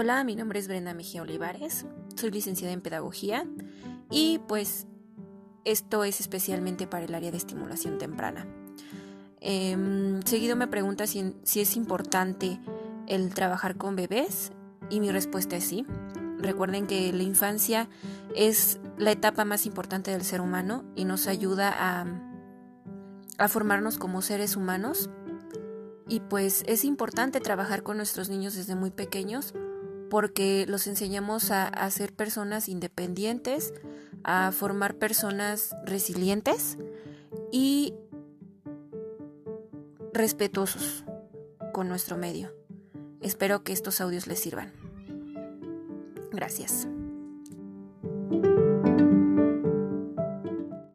Hola, mi nombre es Brenda Mejía Olivares, soy licenciada en Pedagogía y pues esto es especialmente para el área de estimulación temprana. Em, seguido me pregunta si, es importante el trabajar con bebés y mi respuesta es sí. Recuerden que la infancia es la etapa más importante del ser humano y nos ayuda a formarnos como seres humanos. Y pues es importante trabajar con nuestros niños desde muy pequeños porque los enseñamos a, ser personas independientes, a formar personas resilientes y respetuosos con nuestro medio. Espero que estos audios les sirvan. Gracias.